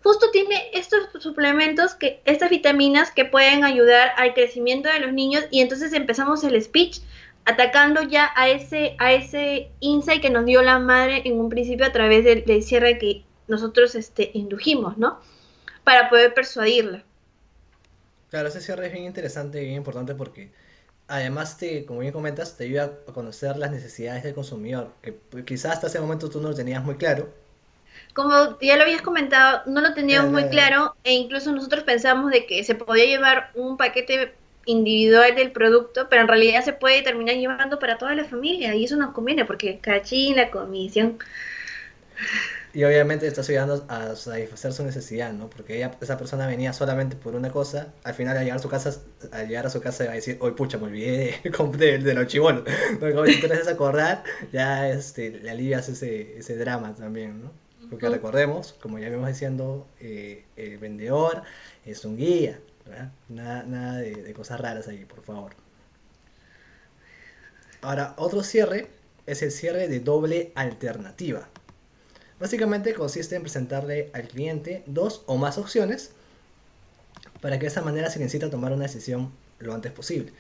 justo tiene estos suplementos, que, estas vitaminas que pueden ayudar al crecimiento de los niños y entonces empezamos el speech atacando ya a ese, a ese insight que nos dio la madre en un principio a través del, cierre que nosotros este, indujimos, ¿no? Para poder persuadirla. Claro, ese cierre es bien interesante y bien importante porque además, te, como bien comentas, te ayuda a conocer las necesidades del consumidor, que quizás hasta ese momento tú no lo tenías muy claro, como ya lo habías comentado, no lo teníamos muy claro e incluso nosotros pensamos de que se podía llevar un paquete individual del producto, pero en realidad se puede terminar llevando para toda la familia y eso nos conviene porque cachín, la comisión. Y obviamente estás ayudando a satisfacer su necesidad, ¿no? Porque ella, esa persona venía solamente por una cosa, al final al llegar a su casa, al llegar a su casa va a decir, hoy pucha, me olvidé de, de, los chivolos. si te haces acordar, ya este, le alivias ese, ese drama también, ¿no? Porque recordemos, como ya vimos diciendo, eh, el vendedor es un guía, Nada, nada de, cosas raras ahí, por favor. Ahora, otro cierre es el cierre de doble alternativa. Básicamente consiste en presentarle al cliente dos o más opciones para que de esa manera se necesita tomar una decisión lo antes posible.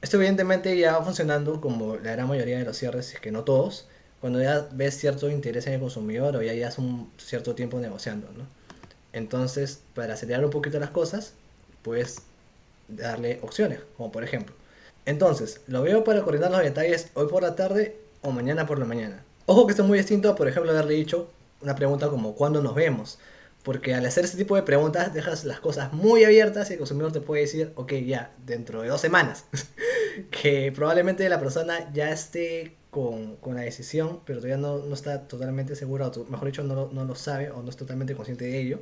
Esto evidentemente ya va funcionando como la gran mayoría de los cierres, es que no todos, cuando ya ves cierto interés en el consumidor o ya llevas un cierto tiempo negociando, ¿no? Entonces, para acelerar un poquito las cosas, puedes darle opciones, como por ejemplo. Entonces, lo veo para coordinar los detalles hoy por la tarde o mañana por la mañana. Ojo que esto es muy distinto a, por ejemplo, haberle dicho una pregunta como ¿cuándo nos vemos? Porque al hacer ese tipo de preguntas dejas las cosas muy abiertas y el consumidor te puede decir, ok, ya, dentro de dos semanas. que probablemente la persona ya esté con, la decisión, pero todavía no, no está totalmente segura, o mejor dicho, no, no lo sabe o no es totalmente consciente de ello.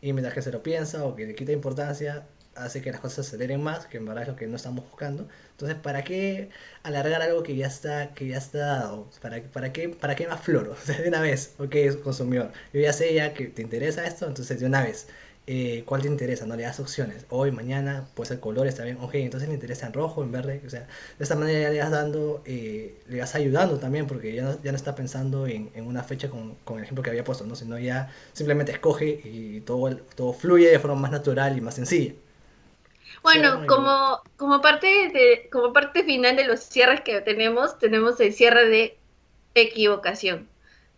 Y mientras que se lo piensa o que le quita importancia, hace que las cosas se aceleren más, que en verdad es lo que no estamos buscando. Entonces, ¿para qué alargar algo que ya está, que ya está dado? ¿Para, para, qué, ¿Para qué más floro? de una vez, ok, consumidor. Yo ya sé ya que te interesa esto, entonces de una vez. Eh, cuál te interesa, no le das opciones. Hoy, mañana, puede ser colores también. Ok, entonces le interesa en rojo, en verde. O sea, de esta manera ya le vas dando, eh, le vas ayudando también, porque ya no, ya no está pensando en, en una fecha con, con, el ejemplo que había puesto, ¿no? sino ya simplemente escoge y todo, todo fluye de forma más natural y más sencilla. Bueno, como, como, parte de, como parte final de los cierres que tenemos, tenemos el cierre de equivocación,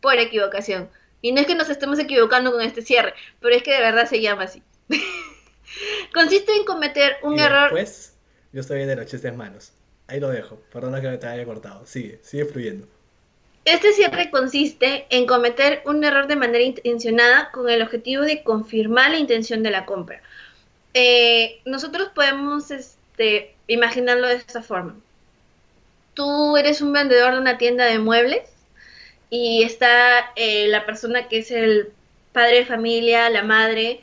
por equivocación. Y no es que nos estemos equivocando con este cierre, pero es que de verdad se llama así. Consiste en cometer un error. Pues, yo estoy de los chistes malos. Ahí lo dejo. Perdona que me te haya cortado. Sigue, sigue fluyendo. Este cierre consiste en cometer un error de manera intencionada con el objetivo de confirmar la intención de la compra. Eh, nosotros podemos este, imaginarlo de esta forma. tú eres un vendedor de una tienda de muebles y está eh, la persona que es el padre de familia, la madre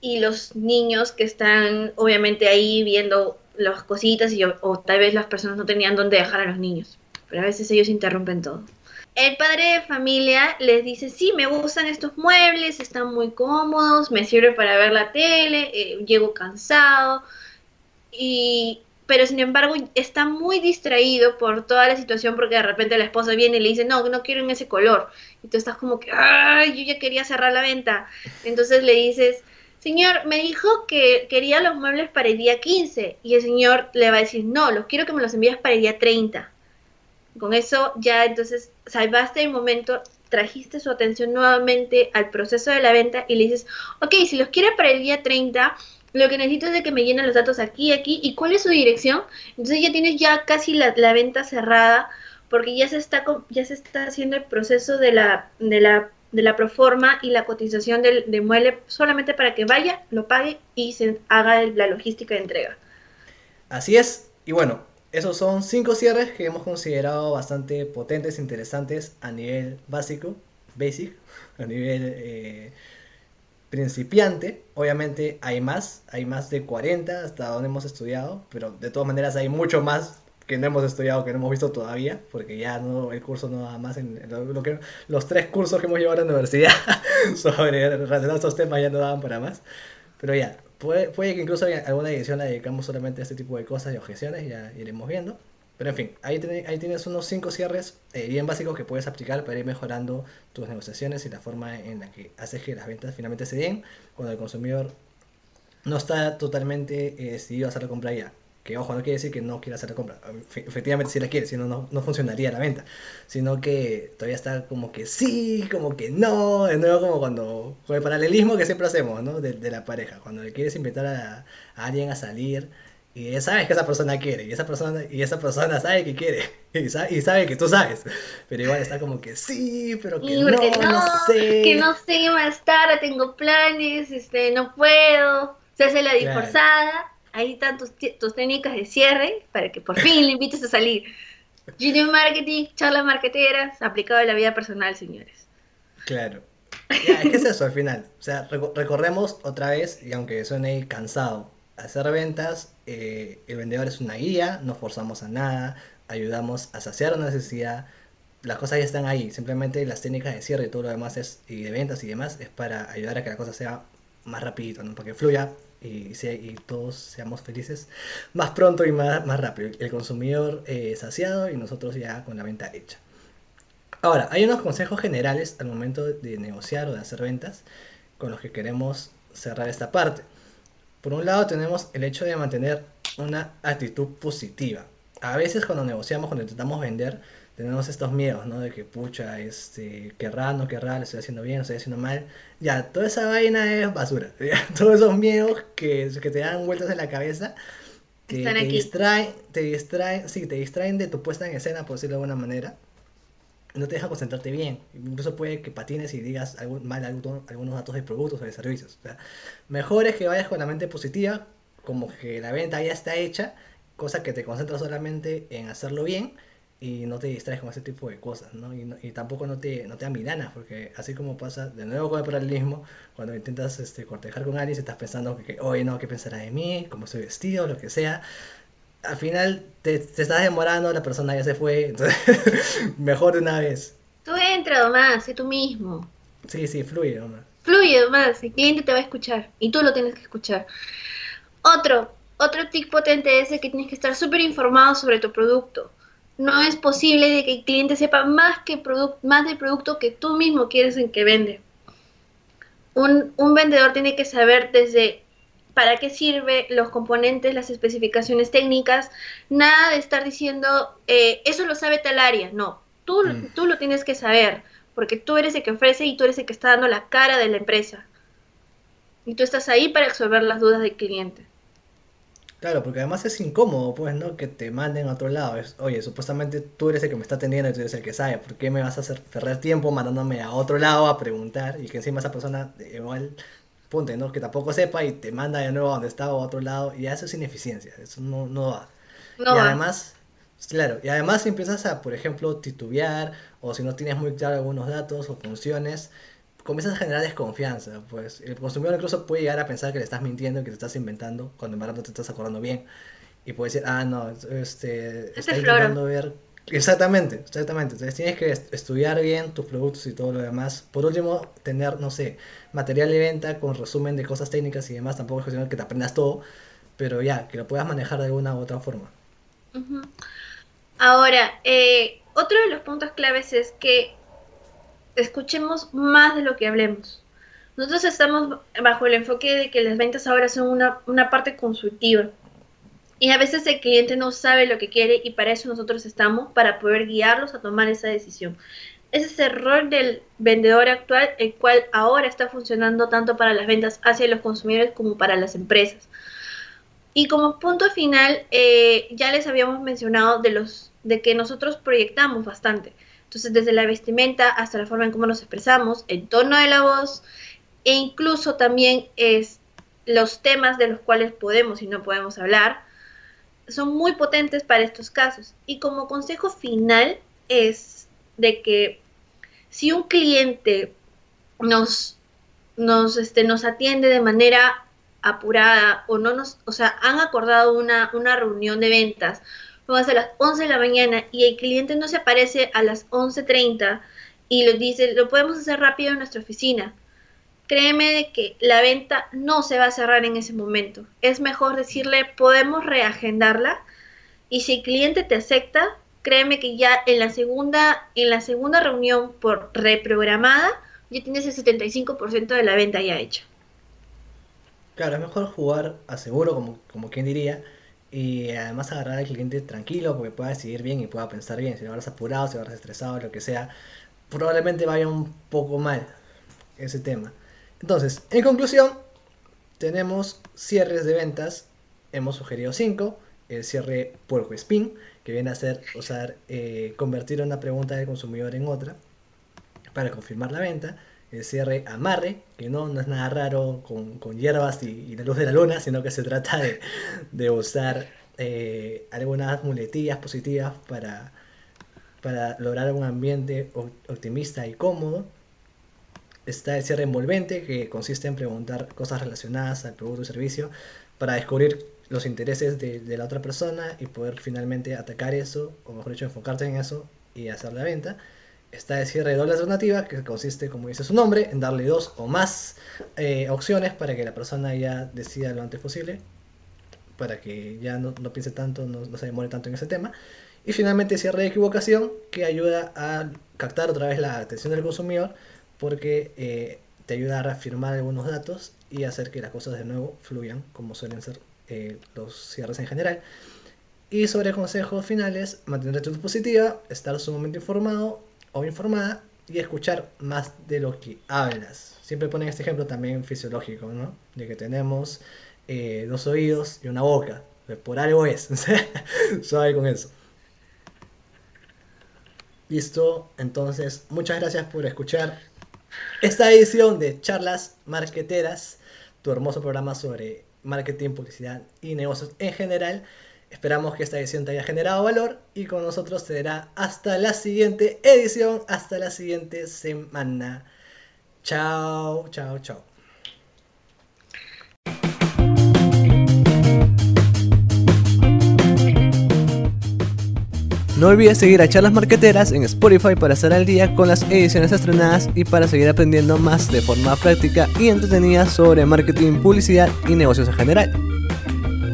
y los niños que están obviamente ahí viendo las cositas y, o, tal vez las personas no tenían dónde dejar a los niños, pero a veces ellos interrumpen todo. El padre de familia les dice, sí, me gustan estos muebles, están muy cómodos, me sirve para ver la tele, eh, llego cansado, y, pero sin embargo está muy distraído por toda la situación porque de repente la esposa viene y le dice, no, no quiero en ese color. Y tú estás como que, ay, yo ya quería cerrar la venta. Entonces le dices, señor, me dijo que quería los muebles para el día 15. Y el señor le va a decir, no, los quiero que me los envíes para el día 30. Con eso ya entonces salvaste el momento, trajiste su atención nuevamente al proceso de la venta y le dices, ok, si los quiere para el día 30, lo que necesito es de que me llenen los datos aquí, aquí, y cuál es su dirección. Entonces ya tienes ya casi la, venta cerrada, porque ya se está ya se está haciendo el proceso de la, de la, de la proforma y la cotización del, mueble solamente para que vaya, lo pague y se haga la logística de entrega. Así es, y bueno, esos son cinco cierres que hemos considerado bastante potentes, interesantes a nivel básico, basic, a nivel eh, principiante, obviamente hay más, hay más de 40 hasta donde hemos estudiado, pero de todas maneras hay mucho más que no hemos estudiado, que no hemos visto todavía, porque ya no el curso no da más en, lo, que los tres cursos que hemos llevado a la universidad sobre relacionados estos temas ya no daban para más. Pero ya, puede, puede que incluso alguna edición la dedicamos solamente a este tipo de cosas y objeciones, ya iremos viendo. Pero en fin, ahí, ahí tienes unos cinco cierres eh, bien básicos que puedes aplicar para ir mejorando tus negociaciones y la forma en la que haces que las ventas finalmente se den cuando el consumidor no está totalmente eh, decidido a hacer la compra ya. Que ojo, no quiere decir que no quiera hacer la compra. Efectivamente sí la quiere, si no, no funcionaría la venta. Sino que todavía está como que sí, como que no. De nuevo como cuando, con el paralelismo que siempre hacemos, ¿no? De, la pareja. Cuando le quieres invitar a alguien a salir y sabes que esa persona quiere, y esa persona, y esa persona sabe que quiere, y sabe, que tú sabes, pero igual está como que sí, pero que no, no, sé. Que no sé más tarde, tengo planes, este, no puedo, se hace la disforzada, ahí están tus, tus, técnicas de cierre para que por fin le invites a salir. Junior Marketing, charlas marketeras, aplicado a la vida personal, señores. Claro. Ya, es que es eso al final. O sea, recorremos otra vez, y aunque suene cansado, hacer ventas, eh, el vendedor es una guía, no forzamos a nada, ayudamos a saciar una necesidad, las cosas ya están ahí, simplemente las técnicas de cierre y todo lo demás es, y de ventas y demás, es para ayudar a que la cosa sea más rapidito, ¿no? para que fluya y, todos seamos felices más pronto y más, más rápido. El consumidor eh, saciado y nosotros ya con la venta hecha. Ahora, hay unos consejos generales al momento de negociar o de hacer ventas con los que queremos cerrar esta parte. Por un lado tenemos el hecho de mantener una actitud positiva. A veces cuando negociamos, cuando intentamos vender, tenemos estos miedos, ¿no? De que, pucha, este, querrá, no querrá, le estoy haciendo bien, le estoy haciendo mal. Ya, toda esa vaina es basura. Todos esos miedos que, que te dan vueltas en la cabeza, te, te distraen, te distraen, sí, te distraen de tu puesta en escena, por decirlo de alguna manera no te deja concentrarte bien. Incluso puede que patines y digas algún, mal algunos datos de productos o de servicios. Mejor es que vayas con la mente positiva, como que la venta ya está hecha, cosa que te concentras solamente en hacerlo bien y no te distraes con ese tipo de cosas, ¿no? Y, tampoco no te, no te amilanas, porque así como pasa de nuevo con el paralelismo, cuando intentas este, cortejar con alguien, estás pensando que, oye, no, ¿qué pensará de mí? ¿Cómo soy vestido? Lo que sea al final te, te, estás demorando, la persona ya se fue, entonces mejor de una vez. Tú entra nomás, sé tú mismo. Sí, sí, fluye nomás. Fluye nomás, el cliente te va a escuchar y tú lo tienes que escuchar. Otro, otro tip potente es que tienes que estar súper informado sobre tu producto. No es posible de que el cliente sepa más, que más del producto que tú mismo quieres en que vende. Un, un vendedor tiene que saber desde para qué sirve, los componentes, las especificaciones técnicas, nada de estar diciendo, eh, eso lo sabe tal área, no, tú, mm. tú lo tienes que saber, porque tú eres el que ofrece y tú eres el que está dando la cara de la empresa. Y tú estás ahí para resolver las dudas del cliente. Claro, porque además es incómodo, pues, ¿no? Que te manden a otro lado. Es, Oye, supuestamente tú eres el que me está atendiendo y tú eres el que sabe. ¿Por qué me vas a hacer perder tiempo mandándome a otro lado a preguntar? Y que encima esa persona igual ponte, ¿no? Que tampoco sepa y te manda de nuevo a donde estaba a otro lado, y eso es ineficiencia, eso no, no va. y además, Claro, y además si empiezas a, por ejemplo, titubear o si no tienes muy claro algunos datos o funciones, comienzas a generar desconfianza. Pues el consumidor incluso puede llegar a pensar que le estás mintiendo, que te estás inventando, cuando en verdad no te estás acordando bien. Y puede decir, ah, no, este, está intentando ver Exactamente, exactamente. Entonces tienes que estudiar bien tus productos y todo lo demás. Por último, tener, no sé, material de venta con resumen de cosas técnicas y demás. Tampoco es que te aprendas todo, pero ya, que lo puedas manejar de alguna u otra forma. Ahora, eh, otro de los puntos claves es que escuchemos más de lo que hablemos. Nosotros estamos bajo el enfoque de que las ventas ahora son una, una parte consultiva y a veces el cliente no sabe lo que quiere y para eso nosotros estamos, para poder guiarlos a tomar esa decisión. Ese es el rol del vendedor actual, el cual ahora está funcionando tanto para las ventas hacia los consumidores como para las empresas. Y como punto final, eh, ya les habíamos mencionado de, los, de que nosotros proyectamos bastante. Entonces, desde la vestimenta hasta la forma en cómo nos expresamos, el tono de la voz e incluso también es los temas de los cuales podemos y no podemos hablar, son muy potentes para estos casos. Y como consejo final es de que si un cliente nos, nos, este, nos atiende de manera apurada o no nos, o sea, han acordado una, una reunión de ventas, vamos a las 11 de la mañana y el cliente no se aparece a las 11.30 y lo dice, lo podemos hacer rápido en nuestra oficina créeme de que la venta no se va a cerrar en ese momento. Es mejor decirle, podemos reagendarla y si el cliente te acepta, créeme que ya en la segunda, en la segunda reunión por reprogramada, ya tienes el 75% de la venta ya hecha. Claro, es mejor jugar a seguro, como, como quien diría, y además agarrar al cliente tranquilo porque pueda decidir bien y pueda pensar bien. Si lo agarras apurado, si lo agarras estresado, lo que sea, probablemente vaya un poco mal ese tema. Entonces, en conclusión, tenemos cierres de ventas. Hemos sugerido cinco. El cierre puerco spin, que viene a ser usar, eh, convertir una pregunta del consumidor en otra para confirmar la venta. El cierre amarre, que no, es nada raro con, hierbas y, la luz de la luna, sino que se trata de, usar eh, algunas muletillas positivas para lograr un ambiente optimista y cómodo. Está el cierre envolvente, que consiste en preguntar cosas relacionadas al producto o servicio para descubrir los intereses de, la otra persona y poder finalmente atacar eso, o mejor dicho, enfocarte en eso y hacer la venta. Está el cierre de doble alternativa, que consiste, como dice su nombre, en darle dos o más eh, opciones para que la persona ya decida lo antes posible, para que ya no, piense tanto, no, no, se demore tanto en ese tema. Y finalmente cierre de equivocación, que ayuda a captar otra vez la atención del consumidor porque eh, te ayuda a reafirmar algunos datos y hacer que las cosas de nuevo fluyan como suelen ser eh, los cierres en general. Y sobre consejos finales, mantener actitud positiva, estar sumamente informado o informada y escuchar más de lo que hablas. Siempre ponen este ejemplo también fisiológico, ¿no? De que tenemos eh, dos oídos y una boca. Por algo es. Suave con eso. Listo, entonces muchas gracias por escuchar esta edición de Charlas Marqueteras, tu hermoso programa sobre marketing, publicidad y negocios en general. Esperamos que esta edición te haya generado valor y con nosotros será hasta la siguiente edición, hasta la siguiente semana. Chao, chao, chao. No olvides seguir a Charlas Marqueteras en Spotify para estar al día con las ediciones estrenadas y para seguir aprendiendo más de forma práctica y entretenida sobre marketing, publicidad y negocios en general.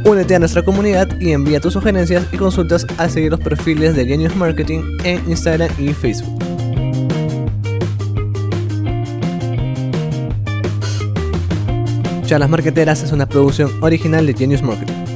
Únete a nuestra comunidad y envía tus sugerencias y consultas a seguir los perfiles de Genius Marketing en Instagram y Facebook. Charlas Marqueteras es una producción original de Genius Marketing.